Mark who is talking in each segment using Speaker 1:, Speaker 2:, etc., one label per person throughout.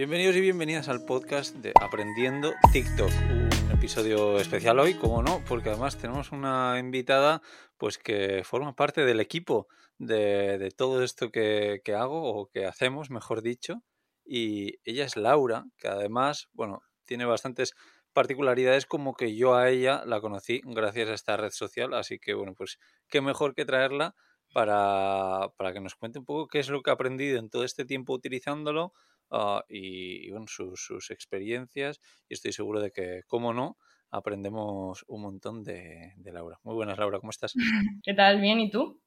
Speaker 1: Bienvenidos y bienvenidas al podcast de Aprendiendo TikTok. Un episodio especial hoy, como no, porque además tenemos una invitada pues que forma parte del equipo de, todo esto que, hago o que hacemos, mejor dicho. Y ella es Laura, que además, bueno, tiene bastantes particularidades como que yo a ella la conocí gracias a esta red social, así que bueno, pues qué mejor que traerla para, para que nos cuente un poco qué es lo que ha aprendido en todo este tiempo utilizándolo, Ah, y, bueno, sus, experiencias y estoy seguro de que, como no, aprendemos un montón de, Laura. Muy buenas, Laura, ¿cómo estás?
Speaker 2: ¿Qué tal? ¿Bien? ¿Y tú?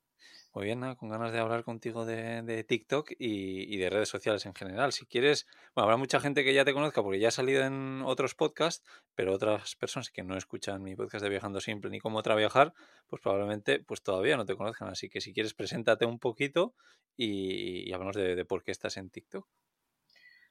Speaker 1: Muy bien, con ganas de hablar contigo de, TikTok y, de redes sociales en general. Si quieres, bueno, habrá mucha gente que ya te conozca porque ya ha salido en otros podcasts, pero otras personas que no escuchan mi podcast de Viajando Simple ni cómo viajar, pues probablemente pues todavía no te conozcan. Así que si quieres, preséntate un poquito y, y hablamos de por qué estás en TikTok.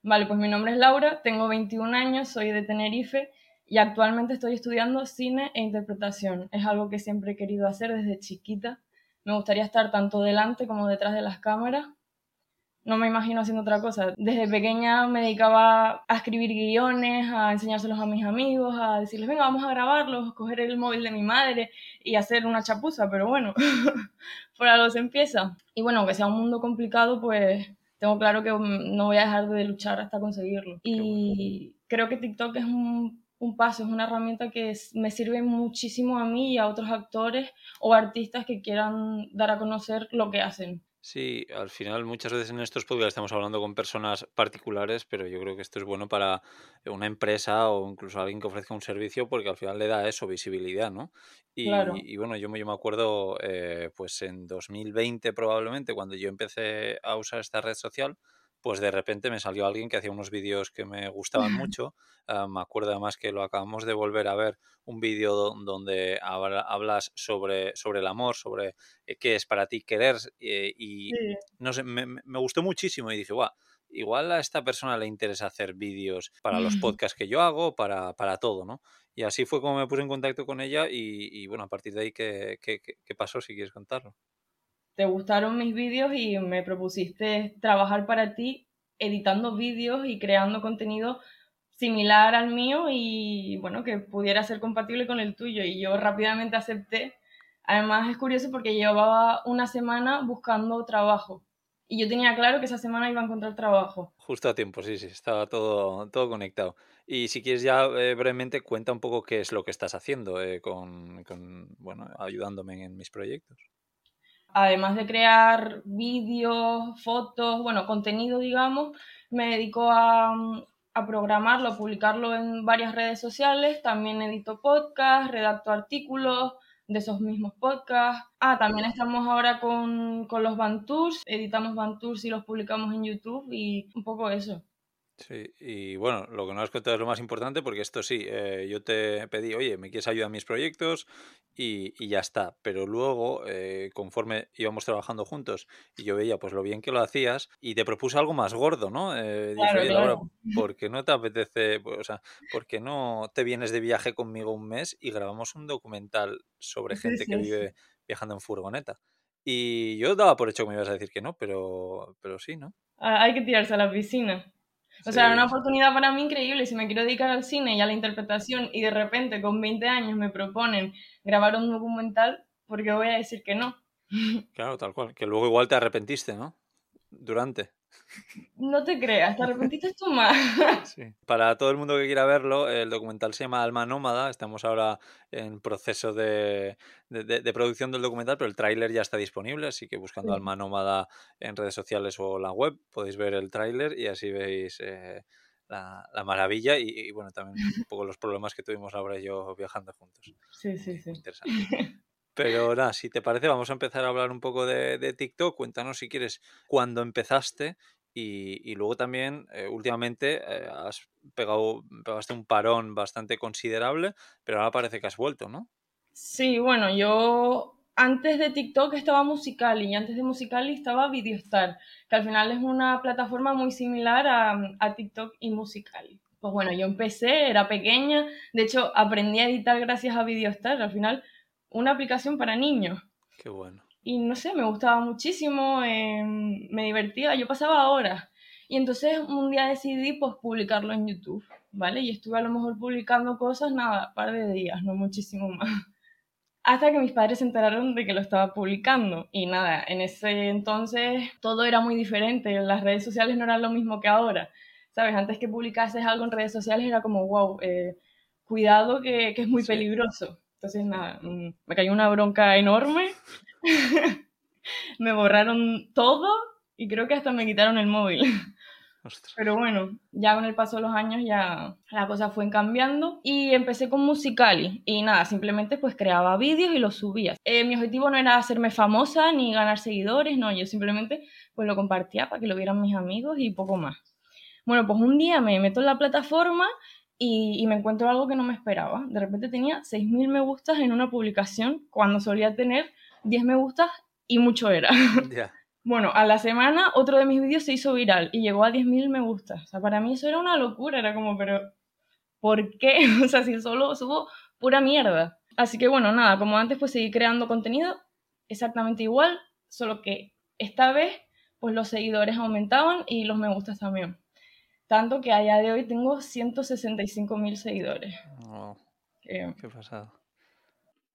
Speaker 2: Vale, pues mi nombre es Laura, tengo 21 años, soy de Tenerife y actualmente estoy estudiando cine e interpretación. Es algo que siempre he querido hacer desde chiquita. Me gustaría estar tanto delante como detrás de las cámaras. No me imagino haciendo otra cosa. Desde pequeña me dedicaba a escribir guiones, a enseñárselos a mis amigos, a decirles, venga, vamos a grabarlos, coger el móvil de mi madre y hacer una chapuza, pero bueno, por algo se empieza. Y bueno, aunque sea un mundo complicado, pues tengo claro que mm, no voy a dejar de luchar hasta conseguirlo. Y creo que TikTok es un, un paso, es una herramienta que me sirve muchísimo a mí y a otros actores o artistas que quieran dar a conocer lo que hacen.
Speaker 1: Sí, al final muchas veces en estos podcasts estamos hablando con personas particulares, pero yo creo que esto es bueno para una empresa o incluso alguien que ofrezca un servicio porque al final le da eso, visibilidad, ¿no? Y, y bueno, yo me, yo me acuerdo eh, pues en 2020 probablemente cuando yo empecé a usar esta red social, pues de repente me salió alguien que hacía unos vídeos que me gustaban mucho. Ah, me acuerdo además que lo acabamos de volver a ver, un vídeo donde hablas sobre, sobre el amor, sobre eh, qué es para ti querer. Eh, y no sé, me, gustó muchísimo y dije, guau. Igual a esta persona le interesa hacer vídeos para los podcasts que yo hago, para, para todo, ¿no? Y así fue como me puse en contacto con ella y, bueno, a partir de ahí, ¿qué, qué, qué pasó si quieres contarlo?
Speaker 2: Te gustaron mis vídeos y me propusiste trabajar para ti editando vídeos y creando contenido similar al mío y bueno, que pudiera ser compatible con el tuyo y yo rápidamente acepté. Además es curioso porque llevaba una semana buscando trabajo y yo tenía claro que esa semana iba a encontrar trabajo.
Speaker 1: Justo a tiempo, sí, sí, estaba todo, todo conectado. Y si quieres ya eh, brevemente cuenta un poco qué es lo que estás haciendo eh, con, con, bueno, ayudándome en mis proyectos
Speaker 2: además de crear vídeos, fotos, bueno, contenido, digamos, me dedico a, a, programarlo, a publicarlo en varias redes sociales. También edito podcasts, redacto artículos de esos mismos podcasts. Ah, también estamos ahora con, con los Bantours, editamos Bantours y los publicamos en YouTube y un poco eso.
Speaker 1: Sí, y bueno, lo que no has contado es lo más importante, porque esto sí, eh, yo te pedí, oye, ¿me quieres ayudar en mis proyectos? Y, y ya está. Pero luego, eh, conforme íbamos trabajando juntos y yo veía pues lo bien que lo hacías, y te propuse algo más gordo, ¿no? Eh, dije, oye, Laura, ¿por qué no te apetece, pues, o sea, por qué no te vienes de viaje conmigo un mes y grabamos un documental sobre gente que vive viajando en furgoneta? Y yo daba por hecho que me ibas a decir que no, pero, pero sí, ¿no?
Speaker 2: Ah, hay que tirarse a la piscina. O sea, era una oportunidad para mí increíble. Si me quiero dedicar al cine y a la interpretación y de repente con 20 años me proponen grabar un documental, ¿por qué voy a decir que no?
Speaker 1: Claro, tal cual. Que luego igual te arrepentiste, ¿no? Durante.
Speaker 2: No te creas, te arrepentiste tú más.
Speaker 1: Sí. Para todo el mundo que quiera verlo, el documental se llama Alma Nómada. Estamos ahora en proceso de, de, producción del documental, pero el tráiler ya está disponible, así que buscando Alma Nómada en redes sociales o la web podéis ver el tráiler y así veis eh, la, la, maravilla y, bueno, también un poco los problemas que tuvimos ahora y yo viajando juntos.
Speaker 2: Sí, sí, sí.
Speaker 1: Interesante. Pero nada, si te parece, vamos a empezar a hablar un poco de, TikTok. Cuéntanos si quieres cuándo empezaste y, luego también, eh, últimamente, eh, has pegado, pegaste un parón bastante considerable, pero ahora parece que has vuelto, ¿no?
Speaker 2: Sí, bueno, yo antes de TikTok estaba Musical.ly y antes de Musical.ly estaba Videostar, que al final es una plataforma muy similar a, a TikTok y Musical.ly. Pues bueno, yo empecé, era pequeña, de hecho aprendí a editar gracias a Videostar, al final una aplicación para niños.
Speaker 1: Qué bueno
Speaker 2: y no sé, me gustaba muchísimo, em, me divertía, yo pasaba horas. Y entonces un día decidí pues publicarlo en YouTube, ¿vale? Y estuve a lo mejor publicando cosas, nada, un par de días, no muchísimo más. Hasta que mis padres se enteraron de que lo estaba publicando. Y nada, en ese entonces todo era muy diferente, las redes sociales no eran lo mismo que ahora. ¿Sabes? Antes que publicases algo en redes sociales era como, wow, eh, cuidado que, que, es muy peligroso. Entonces, nada, mm, me cayó una bronca enorme. me borraron todo y creo que hasta me quitaron el móvil. Pero bueno, ya con el paso de los años ya la cosa fue cambiando y empecé con Musicali y nada, simplemente pues creaba vídeos y los subía. Eh, mi objetivo no era hacerme famosa ni ganar seguidores, no, yo simplemente pues lo compartía para que lo vieran mis amigos y poco más. Bueno, pues un día me meto en la plataforma y, me encuentro algo que no me esperaba. De repente tenía 6.000 me gustas en una publicación cuando solía tener 10 me gustas y mucho era. Bueno, a la semana otro de mis vídeos se hizo viral y llegó a 10.000 me gustas. O sea, para mí eso era una locura, era como, pero ¿por qué? O sea, si solo subo pura mierda. Así que bueno, nada, como antes pues seguí creando contenido exactamente igual, solo que esta vez pues los seguidores aumentaban y los me gustas también. Tanto que a día de hoy tengo 165 mil seguidores.
Speaker 1: Qué pasado.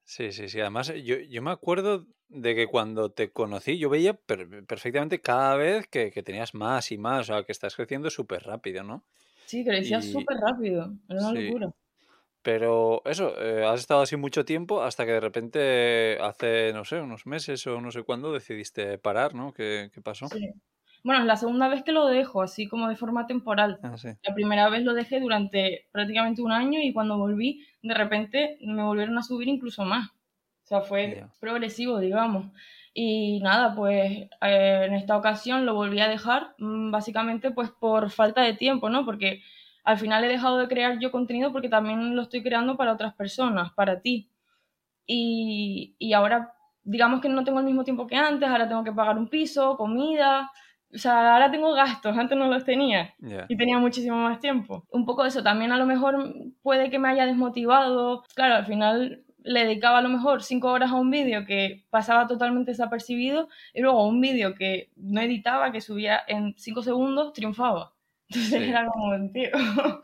Speaker 1: Sí, sí, sí. Además, yo, yo, me acuerdo de que cuando te conocí, yo veía perfectamente cada vez que, tenías más y más, o sea, que estás creciendo súper rápido, ¿no?
Speaker 2: Sí, crecías súper rápido, era una locura.
Speaker 1: Pero eso, eh, has estado así mucho tiempo hasta que de repente hace, no sé, unos meses o no sé cuándo decidiste parar, ¿no? ¿Qué, qué pasó?
Speaker 2: Sí. Bueno, es la segunda vez que lo dejo, así como de forma temporal.
Speaker 1: Ah,
Speaker 2: la primera vez lo dejé durante prácticamente un año y cuando volví, de repente me volvieron a subir incluso más. O sea, fue progresivo, digamos. Y nada, pues eh, en esta ocasión lo volví a dejar, mm, básicamente pues por falta de tiempo, ¿no? Porque al final he dejado de crear yo contenido porque también lo estoy creando para otras personas, para ti. Y, y ahora, digamos que no tengo el mismo tiempo que antes, ahora tengo que pagar un piso, comida, o sea, ahora tengo gastos, antes no los tenía y tenía muchísimo más tiempo. Un poco de eso, también a lo mejor puede que me haya desmotivado. Claro, al final le dedicaba a lo mejor cinco horas a un vídeo que pasaba totalmente desapercibido y luego un vídeo que no editaba, que subía en cinco segundos, triunfaba. Entonces era como, tío,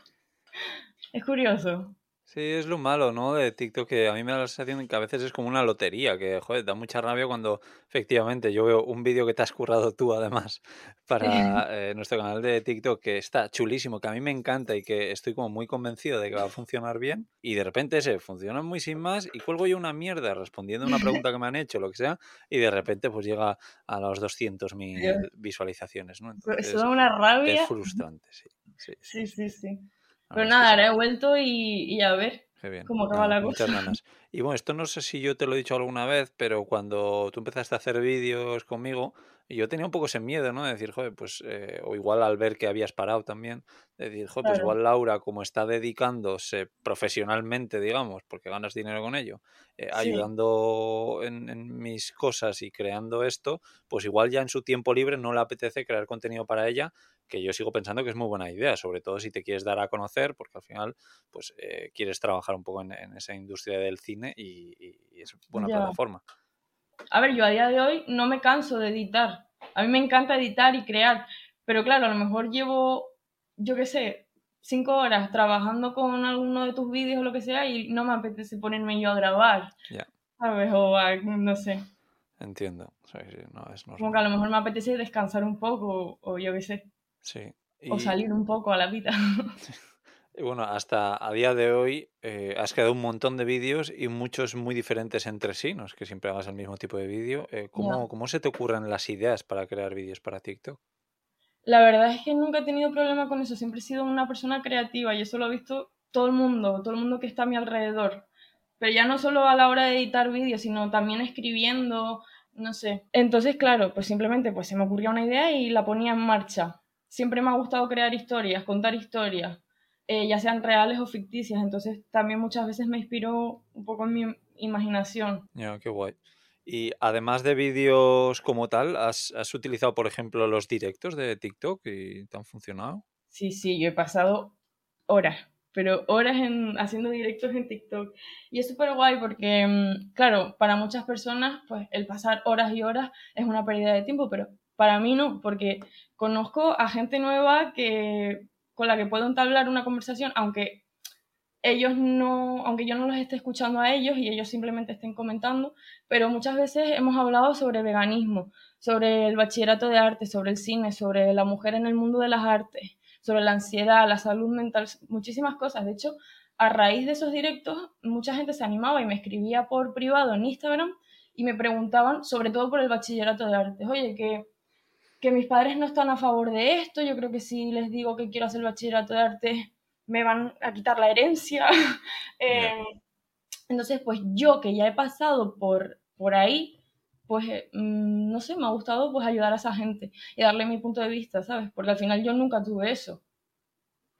Speaker 2: es curioso.
Speaker 1: Sí, es lo malo, ¿no? De TikTok, que a mí me da la sensación que a veces es como una lotería, que, joder, da mucha rabia cuando efectivamente yo veo un vídeo que te has currado tú, además, para eh, nuestro canal de TikTok, que está chulísimo, que a mí me encanta y que estoy como muy convencido de que va a funcionar bien, y de repente ese funciona muy sin más, y cuelgo yo una mierda respondiendo a una pregunta que me han hecho, lo que sea, y de repente pues llega a las 200.000 visualizaciones, ¿no?
Speaker 2: Entonces, Eso da una rabia.
Speaker 1: Es frustrante, sí.
Speaker 2: Sí, sí, sí. Pero nada, ahora he vuelto y, a ver cómo acaba la cosa.
Speaker 1: Y bueno, esto no sé si yo te lo he dicho alguna vez, pero cuando tú empezaste a hacer vídeos conmigo, yo tenía un poco ese miedo, ¿no? De decir, joder, pues, eh, o igual al ver que habías parado también, de decir, joder, pues igual Laura, como está dedicándose profesionalmente, digamos, porque ganas dinero con ello, eh, ayudando en, en, mis cosas y creando esto, pues igual ya en su tiempo libre no le apetece crear contenido para ella, que yo sigo pensando que es muy buena idea, sobre todo si te quieres dar a conocer, porque al final pues eh, quieres trabajar un poco en, esa industria del cine y, es buena plataforma.
Speaker 2: A ver, yo a día de hoy no me canso de editar. A mí me encanta editar y crear, pero claro, a lo mejor llevo, yo qué sé, cinco horas trabajando con alguno de tus vídeos o lo que sea y no me apetece ponerme yo a grabar.
Speaker 1: Ya.
Speaker 2: ¿Sabes? O no sé.
Speaker 1: Entiendo. no, es
Speaker 2: Como que a lo mejor me apetece descansar un poco o yo qué sé.
Speaker 1: Sí.
Speaker 2: O salir un poco a la vida.
Speaker 1: Y bueno, hasta a día de hoy eh, has creado un montón de vídeos y muchos muy diferentes entre sí, no es que siempre hagas el mismo tipo de vídeo. Eh, ¿cómo, ¿Cómo se te ocurren las ideas para crear vídeos para TikTok?
Speaker 2: La verdad es que nunca he tenido problema con eso, siempre he sido una persona creativa y eso lo ha visto todo el mundo, todo el mundo que está a mi alrededor. Pero ya no solo a la hora de editar vídeos, sino también escribiendo, no sé. Entonces, claro, pues simplemente pues se me ocurría una idea y la ponía en marcha siempre me ha gustado crear historias, contar historias, eh, ya sean reales o ficticias, entonces también muchas veces me inspiró un poco en mi imaginación.
Speaker 1: Ya, qué guay. Y además de vídeos como tal, ¿has, utilizado, por ejemplo, los directos de TikTok y te han funcionado?
Speaker 2: Sí, sí, yo he pasado horas, pero horas en, haciendo directos en TikTok. Y es súper guay porque, mm, claro, para muchas personas, pues el pasar horas y horas es una pérdida de tiempo, pero para mí no, porque conozco a gente nueva que, con la que puedo entablar una conversación, aunque ellos no, aunque yo no los esté escuchando a ellos y ellos simplemente estén comentando, pero muchas veces hemos hablado sobre veganismo, sobre el bachillerato de arte, sobre el cine, sobre la mujer en el mundo de las artes, sobre la ansiedad, la salud mental, muchísimas cosas. De hecho, a raíz de esos directos, mucha gente se animaba y me escribía por privado en Instagram y me preguntaban, sobre todo por el bachillerato de artes, oye, que, que mis padres no están a favor de esto, yo creo que si les digo que quiero hacer el bachillerato de artes, me van a quitar la herencia. Em, entonces, pues yo que ya he pasado por, por ahí, pues eh, mm, no sé, me ha gustado pues ayudar a esa gente y darle mi punto de vista, ¿sabes? Porque al final yo nunca tuve eso.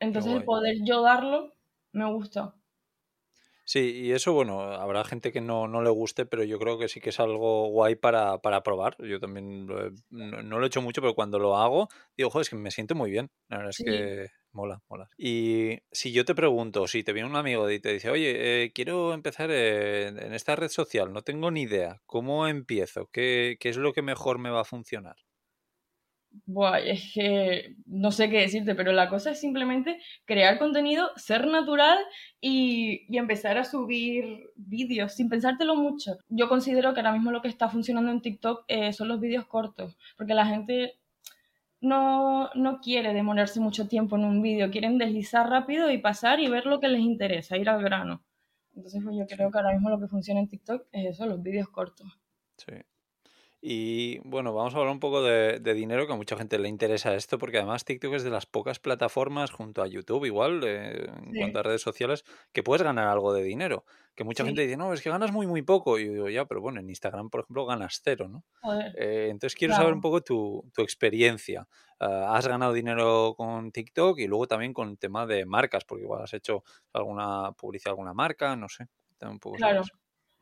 Speaker 2: Entonces el poder yo darlo me gusta.
Speaker 1: Sí, y eso, bueno, habrá gente que no, no le guste, pero yo creo que sí que es algo guay para, para probar. Yo también no, lo he hecho mucho, pero cuando lo hago, digo, joder, es que me siento muy bien. La verdad es que mola, mola. Y si yo te pregunto, si te viene un amigo y te dice, oye, eh, quiero empezar en, en, esta red social, no tengo ni idea, ¿cómo empiezo? ¿Qué, ¿Qué es lo que mejor me va a funcionar?
Speaker 2: Buah, es que no sé qué decirte, pero la cosa es simplemente crear contenido, ser natural y, empezar a subir vídeos sin pensártelo mucho. Yo considero que ahora mismo lo que está funcionando en TikTok eh, son los vídeos cortos, porque la gente no, no quiere demorarse mucho tiempo en un vídeo, quieren deslizar rápido y pasar y ver lo que les interesa, ir al grano. Entonces pues yo creo que ahora mismo lo que funciona en TikTok es eso, los vídeos cortos.
Speaker 1: Sí. Y bueno, vamos a hablar un poco de, dinero, que a mucha gente le interesa esto, porque además TikTok es de las pocas plataformas, junto a YouTube igual, eh, en cuanto a redes sociales, que puedes ganar algo de dinero. Que mucha gente dice, no, es que ganas muy, muy poco. Y yo digo, ya, pero bueno, en Instagram, por ejemplo, ganas cero, ¿no? Eh, entonces quiero saber un poco tu, tu experiencia. Ah, ¿Has ganado dinero con TikTok y luego también con el tema de marcas? Porque igual has hecho alguna publicidad, alguna marca, no sé. Un poco
Speaker 2: claro.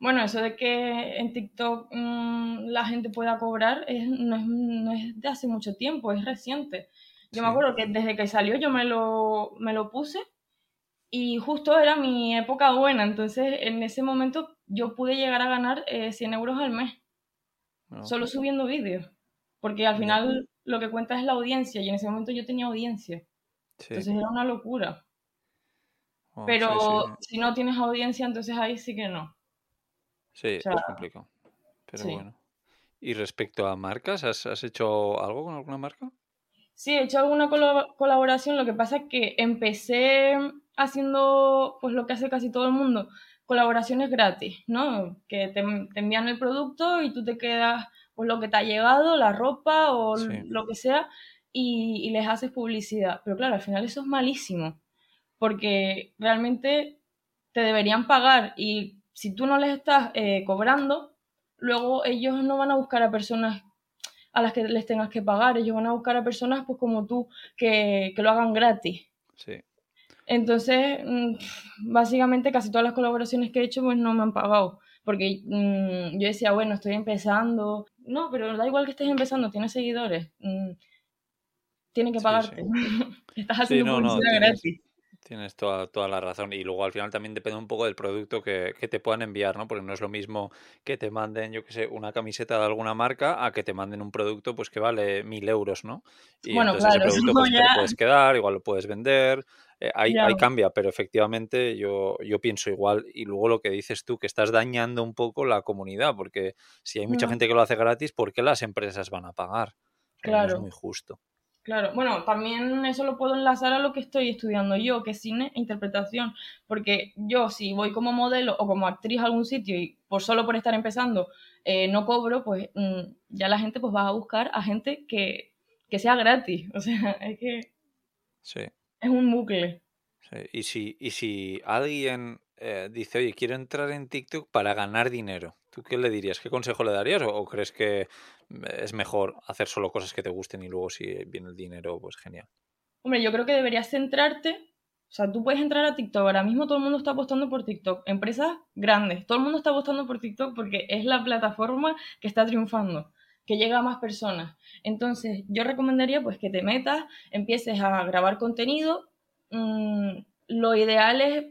Speaker 2: Bueno, eso de que en TikTok mm, la gente pueda cobrar no, es, de hace mucho tiempo, es reciente. Yo me acuerdo que desde que salió yo me lo, me lo puse y justo era mi época buena, entonces en ese momento yo pude llegar a ganar 100 eh, euros al mes, ah, solo subiendo vídeos, porque al final lo que cuenta es la audiencia y en ese momento yo tenía audiencia, entonces era una locura. Oh, Pero si no tienes audiencia, entonces ahí sí que no.
Speaker 1: Sí, es complicado. Pero bueno. ¿Y respecto a marcas, ¿has, hecho algo con alguna marca?
Speaker 2: Sí, he hecho alguna colaboración. Lo que pasa es que empecé haciendo pues lo que hace casi todo el mundo, colaboraciones gratis, ¿no? Que te, envían el producto y tú te quedas pues lo que te ha llegado, la ropa o lo que sea, y, y les haces publicidad. Pero claro, al final eso es malísimo, porque realmente te deberían pagar y si tú no les estás eh, cobrando, luego ellos no van a buscar a personas a las que les tengas que pagar, ellos van a buscar a personas pues como tú que, lo hagan gratis. Sí. Entonces, mm, básicamente casi todas las colaboraciones que he hecho pues no me han pagado, porque mm, yo decía, bueno, estoy empezando, no, pero da igual que estés empezando, tienes seguidores, mm, tienen que pagarte. Estás haciendo publicidad gratis.
Speaker 1: Tienes toda, toda la razón. Y luego al final también depende un poco del producto que, que te puedan enviar, ¿no? Porque no es lo mismo que te manden, yo qué sé, una camiseta de alguna marca a que te manden un producto pues que vale mil euros, ¿no? Y bueno, entonces ese producto pues, te lo puedes quedar, igual lo puedes vender. Eh, ahí, cambia, pero efectivamente yo, yo pienso igual. Y luego lo que dices tú, que estás dañando un poco la comunidad, porque si hay mucha mm. gente que lo hace gratis, ¿por qué las empresas van a pagar? claro. es muy justo.
Speaker 2: Claro, bueno, también eso lo puedo enlazar a lo que estoy estudiando yo, que es cine e interpretación, porque yo si voy como modelo o como actriz a algún sitio y por solo por estar empezando eh, no cobro, pues mm, ya la gente pues va a buscar a gente que, que sea gratis, o sea, es que sí. es un bucle.
Speaker 1: Sí. Y, si, y si alguien eh, dice, oye, quiero entrar en TikTok para ganar dinero, ¿tú qué le dirías? ¿Qué consejo le darías? o crees que es mejor hacer solo cosas que te gusten y luego si viene el dinero, pues genial.
Speaker 2: Hombre, yo creo que deberías centrarte, o sea, tú puedes entrar a TikTok, ahora mismo todo el mundo está apostando por TikTok, empresas grandes, todo el mundo está apostando por TikTok porque es la plataforma que está triunfando, que llega a más personas. Entonces, yo recomendaría pues que te metas, empieces a grabar contenido, mm, lo ideal es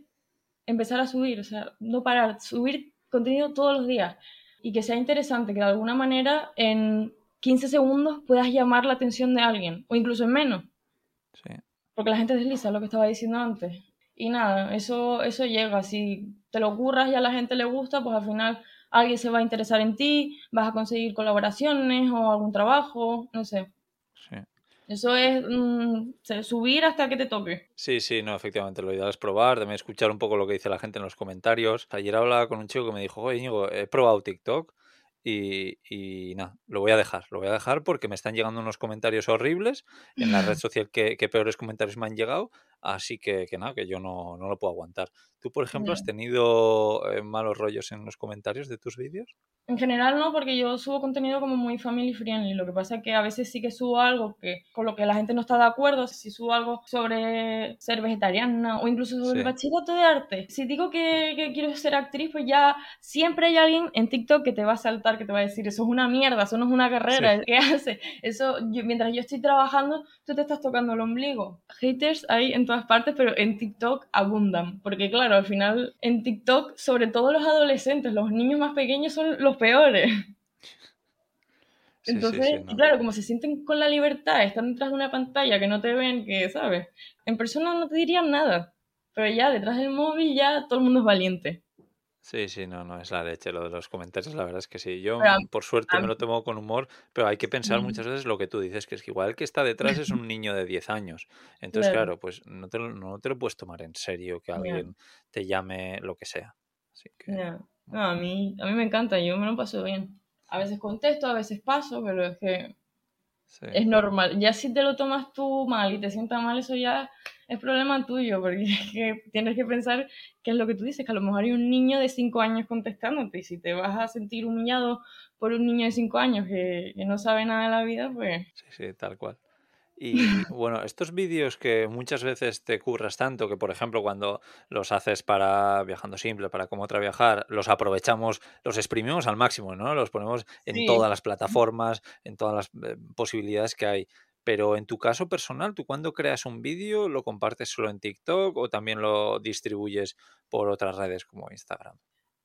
Speaker 2: empezar a subir, o sea, no parar, subir contenido todos los días y que sea interesante, que de alguna manera en 15 segundos puedas llamar la atención de alguien, o incluso en menos.
Speaker 1: Sí.
Speaker 2: Porque la gente desliza lo que estaba diciendo antes. Y nada, eso, eso llega. Si te lo ocurras y a la gente le gusta, pues al final alguien se va a interesar en ti, vas a conseguir colaboraciones o algún trabajo, no sé.
Speaker 1: Sí.
Speaker 2: Eso es mm, subir hasta que te toque.
Speaker 1: Sí, sí, no, efectivamente. Lo ideal es probar, también escuchar un poco lo que dice la gente en los comentarios. Ayer hablaba con un chico que me dijo, oye, Íñigo, he probado TikTok y, y nada, lo voy a dejar. Lo voy a dejar porque me están llegando unos comentarios horribles en la red social que, que peores comentarios me han llegado. Así que, que nada, que yo no, no, lo puedo aguantar. ¿Tú, por ejemplo, has tenido eh, malos rollos en los comentarios de tus vídeos?
Speaker 2: En general no, porque yo subo contenido como muy family friendly. Lo que pasa es que a veces sí que subo algo que con lo que la gente no está de acuerdo. Si subo algo sobre ser vegetariana o incluso sobre el bachillerato de arte. Si digo que, que, quiero ser actriz, pues ya siempre hay alguien en TikTok que te va a saltar, que te va a decir, eso es una mierda, eso no es una carrera. ¿Qué hace? Eso, mientras yo estoy trabajando, tú te estás tocando el ombligo. Haters hay en todas partes, pero en TikTok abundan. Porque claro, al final en TikTok, sobre todo los adolescentes, los niños más pequeños son los peores. Entonces, claro, como se sienten con la libertad, están detrás de una pantalla que no te ven, que, ¿sabes? En persona no te dirían nada, pero ya detrás del móvil ya todo el mundo es valiente.
Speaker 1: Sí, sí, no, no es la leche lo de los comentarios, la verdad es que sí. Yo, por suerte, me lo tomo con humor, pero hay que pensar muchas veces lo que tú dices, que es que igual el que está detrás es un niño de 10 años. Entonces, claro, pues no te, lo, no te lo puedes tomar en serio que alguien te llame lo que sea. Así que...
Speaker 2: No, a mí, a mí me encanta, yo me lo paso bien. A veces contesto, a veces paso, pero es que es normal. Ya si te lo tomas tú mal y te sientas mal, eso ya es problema tuyo, porque tienes que pensar qué es lo que tú dices, que a lo mejor hay un niño de 5 años contestándote y si te vas a sentir humillado por un niño de 5 años que, que, no sabe nada de la vida, pues...
Speaker 1: Sí, sí, tal cual. Y bueno, estos vídeos que muchas veces te curras tanto, que por ejemplo cuando los haces para Viajando Simple, para Cómo Otra Viajar, los aprovechamos, los exprimimos al máximo, ¿no? Los ponemos en todas las plataformas, en todas las eh, posibilidades que hay. Pero en tu caso personal, ¿tú cuando creas un vídeo lo compartes solo en TikTok o también lo distribuyes por otras redes como Instagram?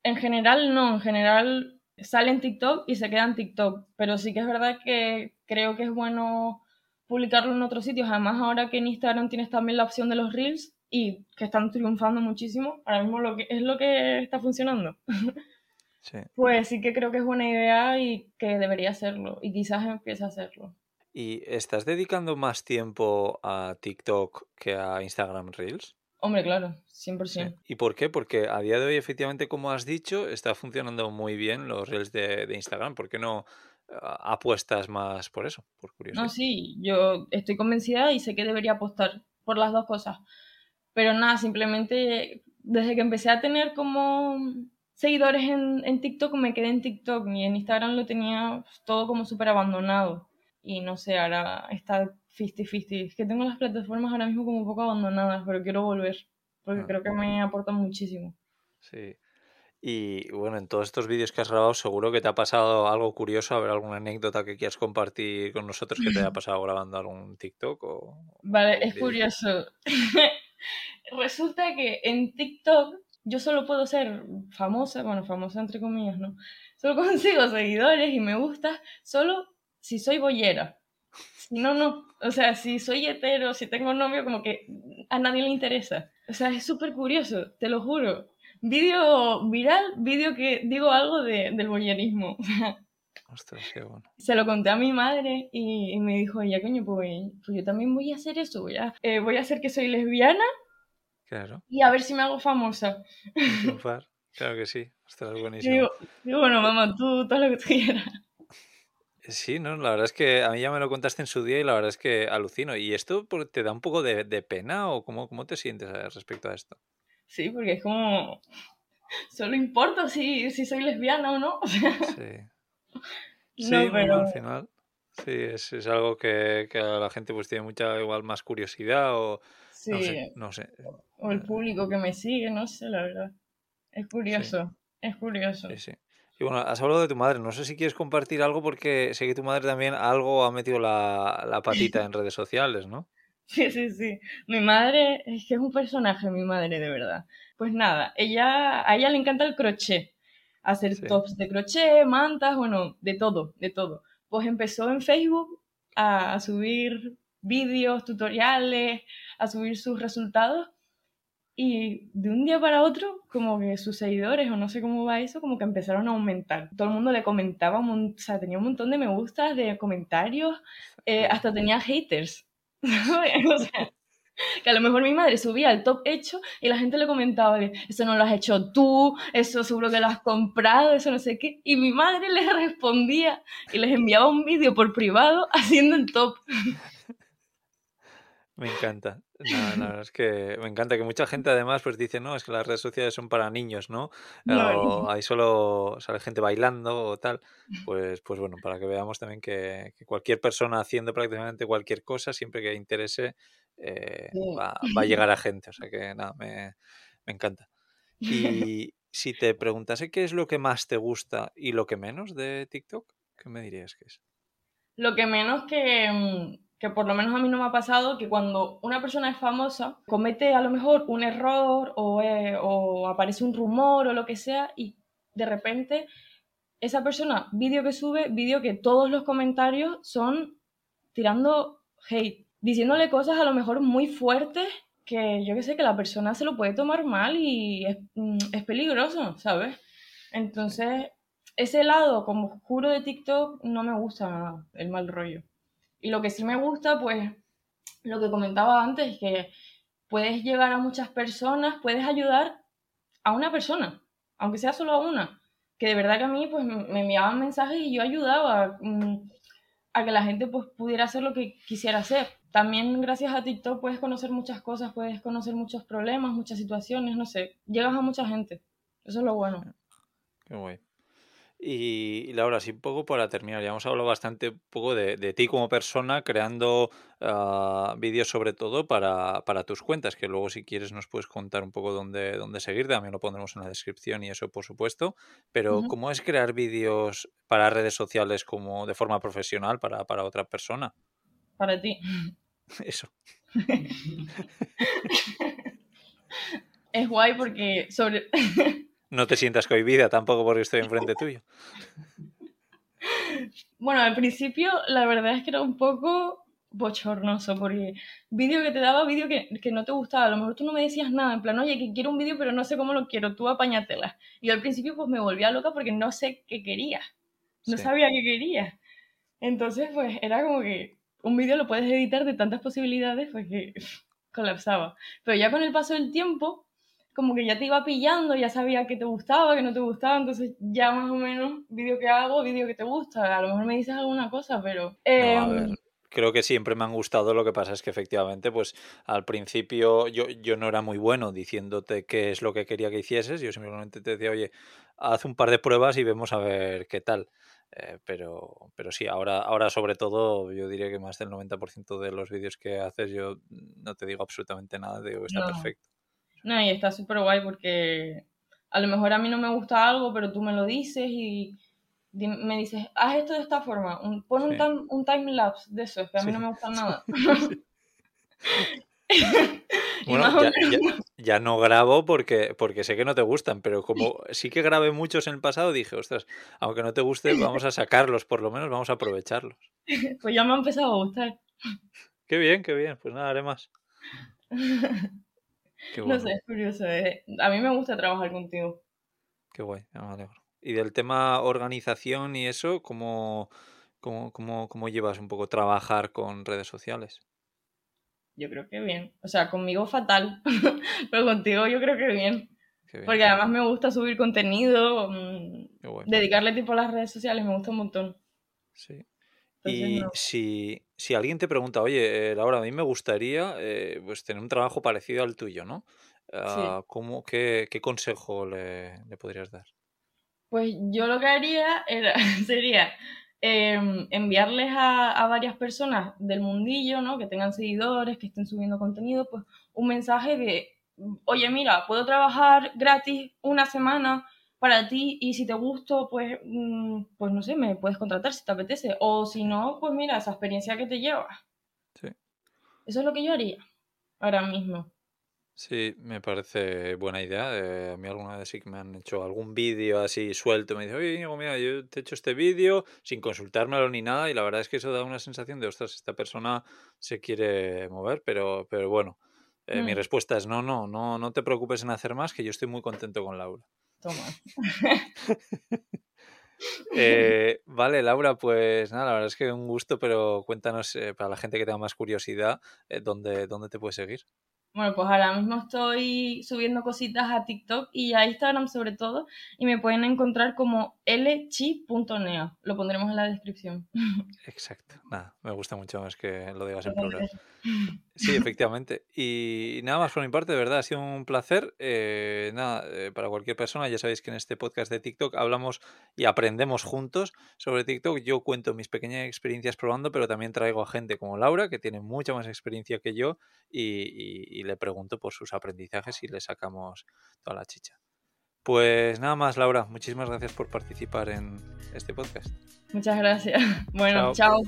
Speaker 2: En general no, en general sale en TikTok y se queda en TikTok, pero sí que es verdad que creo que es bueno publicarlo en otros sitios. Además, ahora que en Instagram tienes también la opción de los Reels y que están triunfando muchísimo, ahora mismo lo que, es lo que está funcionando. Pues sí que creo que es buena idea y que debería hacerlo y quizás empiece a hacerlo.
Speaker 1: ¿Y estás dedicando más tiempo a TikTok que a Instagram Reels?
Speaker 2: Hombre, claro, 100%.
Speaker 1: ¿Y por qué? Porque a día de hoy, efectivamente, como has dicho, está funcionando muy bien los Reels de, de Instagram. ¿Por qué no apuestas más por eso, por curiosidad.
Speaker 2: No, sí, yo estoy convencida y sé que debería apostar por las dos cosas. Pero nada, simplemente desde que empecé a tener como seguidores en, en TikTok me quedé en TikTok y en Instagram lo tenía todo como súper abandonado. Y no sé, ahora está 50-50. Es que tengo las plataformas ahora mismo como un poco abandonadas, pero quiero volver porque ah. creo que me aportan muchísimo.
Speaker 1: Sí. Y bueno, en todos estos vídeos que has grabado, seguro que te ha pasado algo curioso, a ver alguna anécdota que quieras compartir con nosotros que te haya pasado grabando algún TikTok o.
Speaker 2: Vale, es curioso. Resulta que en TikTok yo solo puedo ser famosa, bueno, famosa entre comillas, ¿no? Solo consigo seguidores y me gusta solo si soy boyera. No, no. O sea, si soy hetero, si tengo novio, como que a nadie le interesa. O sea, es súper curioso, te lo juro vídeo viral, vídeo que digo algo de, del boyerismo.
Speaker 1: Ostras, qué bueno.
Speaker 2: Se lo conté a mi madre y, me dijo ella, coño, pues, pues, yo también voy a hacer eso, voy a, eh, voy a hacer que soy lesbiana
Speaker 1: claro.
Speaker 2: y a ver si me hago famosa.
Speaker 1: Claro que sí, ostras, buenísimo.
Speaker 2: Digo, bueno, mamá, tú todo lo que tú quieras.
Speaker 1: Sí, no, la verdad es que a mí ya me lo contaste en su día y la verdad es que alucino. ¿Y esto te da un poco de, de pena o cómo, cómo te sientes respecto a esto?
Speaker 2: Sí, porque es como. Solo importa si, si soy lesbiana o no.
Speaker 1: sí. Sí, pero... al final. Sí, es, es algo que, que, a la gente pues tiene mucha igual más curiosidad o. Sí. No sé, no sé.
Speaker 2: O el público que me sigue, no sé, la verdad. Es curioso. Es curioso.
Speaker 1: Sí, sí. Y bueno, has hablado de tu madre. No sé si quieres compartir algo porque sé que tu madre también algo ha metido la, la patita en redes sociales, ¿no?
Speaker 2: Sí, sí, sí. Mi madre es que es un personaje, mi madre, de verdad. Pues nada, ella, a ella le encanta el crochet. Hacer tops de crochet, mantas, bueno, de todo, de todo. pues empezó en Facebook a subir vídeos, tutoriales, a subir sus resultados y de un día para otro, como que sus seguidores, o no sé cómo va eso, como que empezaron a aumentar. Todo el mundo le comentaba, o sea, tenía un montón de me gustas, de comentarios, eh, hasta tenía haters. o sea, que a lo mejor mi madre subía el top hecho y la gente le comentaba, eso no lo has hecho tú, eso seguro que lo has comprado, eso no sé qué. Y mi madre les respondía y les enviaba un vídeo por privado haciendo el top.
Speaker 1: Me encanta. es que me encanta que mucha gente además pues dice, no, es que las redes sociales son para niños, ¿no? O ahí solo sale gente bailando o tal. Pues, pues bueno, para que veamos también que, cualquier persona haciendo prácticamente cualquier cosa, siempre que interese, eh, va, a llegar a gente. O sea que nada, me, me encanta. Y si te preguntase qué es lo que más te gusta y lo que menos de TikTok, ¿qué me dirías que es?
Speaker 2: Lo que menos que mm, que por lo menos a mí no me ha pasado, que cuando una persona es famosa, comete a lo mejor un error o, eh, o aparece un rumor o lo que sea y de repente esa persona, vídeo que sube, vídeo que todos los comentarios son tirando hate, diciéndole cosas a lo mejor muy fuertes que yo que sé, que la persona se lo puede tomar mal y es, mm, es peligroso, ¿sabes? Entonces, ese lado como oscuro de TikTok no me gusta nada, el mal rollo. Y lo que sí me gusta, pues, lo que comentaba antes, que puedes llegar a muchas personas, puedes ayudar a una persona, aunque sea solo a una. Que de verdad que a mí, pues, me enviaban mensajes y yo ayudaba mm, a que la gente, pues, pudiera hacer lo que quisiera hacer. También gracias a TikTok puedes conocer muchas cosas, puedes conocer muchos problemas, muchas situaciones, no sé, llegas a mucha gente. Eso es lo bueno.
Speaker 1: Qué guay. Y, Laura, así un poco para terminar, ya hemos hablado bastante un poco de, ti como persona creando ah, vídeos sobre todo para, tus cuentas, que luego si quieres nos puedes contar un poco dónde, dónde seguir, también lo pondremos en la descripción y eso por supuesto, pero ¿cómo es crear vídeos para redes sociales como de forma profesional para, para otra persona?
Speaker 2: Para ti.
Speaker 1: Eso.
Speaker 2: es guay porque sobre...
Speaker 1: No te sientas cohibida tampoco porque estoy enfrente tuyo.
Speaker 2: Bueno, al principio la verdad es que era un poco bochornoso porque vídeo que te daba, vídeo que, no te gustaba, a lo mejor tú no me decías nada, en plan, oye, que quiero un vídeo pero no sé cómo lo quiero, tú apáñatela. Y al principio pues me volvía loca porque no sé qué quería, no sabía qué quería. Entonces pues era como que un vídeo lo puedes editar de tantas posibilidades pues que colapsaba. Pero ya con el paso del tiempo como que ya te iba pillando, ya sabía que te gustaba, que no te gustaba, entonces ya más o menos, vídeo que hago, vídeo que te gusta, a lo mejor me dices alguna cosa, pero... Em,
Speaker 1: creo que siempre me han gustado, lo que pasa es que efectivamente, pues al principio yo, yo no era muy bueno diciéndote qué es lo que quería que hicieses, yo simplemente te decía, oye, haz un par de pruebas y vemos a ver qué tal. Eh, pero, pero sí, ahora, ahora sobre todo yo diría que más del 90% de los vídeos que haces yo no te digo absolutamente nada, digo que está perfecto.
Speaker 2: No, y está súper guay porque a lo mejor a mí no me gusta algo, pero tú me lo dices y me dices, haz esto de esta forma, pon un, un time lapse de eso, es que a mí no me gusta nada.
Speaker 1: bueno, ya, no grabo porque, porque sé que no te gustan, pero como sí que grabé muchos en el pasado, dije, ostras, aunque no te guste, vamos a sacarlos, por lo menos vamos a aprovecharlos.
Speaker 2: Pues ya me ha empezado a gustar.
Speaker 1: Qué bien, qué bien, pues nada, haré más.
Speaker 2: No sé, es curioso. Eh. A mí me gusta trabajar contigo.
Speaker 1: Qué guay, me Y del tema organización y eso, ¿cómo, cómo, cómo, cómo llevas un poco trabajar con redes sociales?
Speaker 2: Yo creo que bien. O sea, conmigo fatal, pero contigo yo creo que bien. Porque además me gusta subir contenido, mm, dedicarle tiempo a las redes sociales, me gusta un montón.
Speaker 1: Sí. Y si, si alguien te pregunta, oye, eh, Laura, a mí me gustaría eh, pues tener un trabajo parecido al tuyo, ¿no? Ah, ¿cómo, qué, consejo le, podrías dar?
Speaker 2: Pues yo lo que haría era, sería em, enviarles a, varias personas del mundillo, ¿no? Que tengan seguidores, que estén subiendo contenido, pues un mensaje de, oye, mira, puedo trabajar gratis una semana para ti y si te gusto, pues, mm, pues no sé, me puedes contratar si te apetece. O si no, pues mira, esa experiencia que te lleva. Sí. Eso es lo que yo haría ahora mismo.
Speaker 1: Sí, me parece buena idea. Eh, a mí alguna vez sí que me han hecho algún vídeo así suelto. Me dice, oye, mira, yo te he hecho este vídeo sin consultármelo ni nada. Y la verdad es que eso da una sensación de, ostras, esta persona se quiere mover. Pero, pero bueno, eh, mi mm. respuesta es no, no, no, no te preocupes en hacer más, que yo estoy muy contento con Laura. Eh, vale, Laura, pues nada, la verdad es que un gusto, pero cuéntanos para la gente que tenga más curiosidad, ¿dónde, ¿dónde te puedes seguir?
Speaker 2: Bueno, pues ahora mismo estoy subiendo cositas a TikTok y a Instagram sobre todo y me pueden encontrar como lchi.nea. Lo pondremos en la descripción.
Speaker 1: Exacto. Nada, me gusta mucho más que lo digas en plural. Sí, efectivamente. Y nada más por mi parte, de verdad, ha sido un placer. Eh, nada, eh, para cualquier persona, ya sabéis que en este podcast de TikTok hablamos y aprendemos juntos sobre TikTok. Yo cuento mis pequeñas experiencias probando, pero también traigo a gente como Laura, que tiene mucha más experiencia que yo, y, le pregunto por sus aprendizajes y le sacamos toda la chicha. Pues nada más, Laura, muchísimas gracias por participar en este podcast.
Speaker 2: Muchas gracias. Bueno, chao.